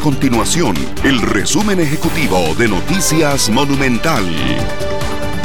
continuación el resumen ejecutivo de Noticias Monumental.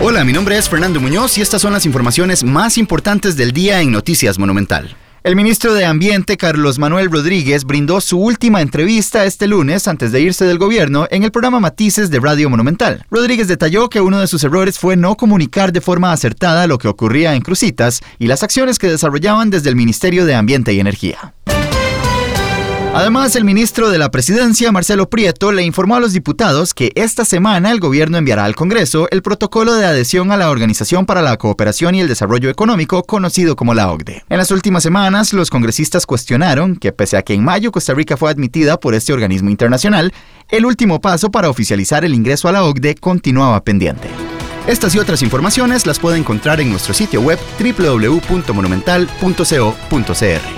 Hola, mi nombre es Fernando Muñoz y estas son las informaciones más importantes del día en Noticias Monumental. El ministro de Ambiente, Carlos Manuel Rodríguez, brindó su última entrevista este lunes antes de irse del gobierno en el programa Matices de Radio Monumental. Rodríguez detalló que uno de sus errores fue no comunicar de forma acertada lo que ocurría en Crucitas y las acciones que desarrollaban desde el Ministerio de Ambiente y Energía. Además, el ministro de la Presidencia, Marcelo Prieto, le informó a los diputados que esta semana el gobierno enviará al Congreso el protocolo de adhesión a la Organización para la Cooperación y el Desarrollo Económico, conocido como la OCDE. En las últimas semanas, los congresistas cuestionaron que, pese a que en mayo Costa Rica fue admitida por este organismo internacional, el último paso para oficializar el ingreso a la OCDE continuaba pendiente. Estas y otras informaciones las puede encontrar en nuestro sitio web www.monumental.co.cr.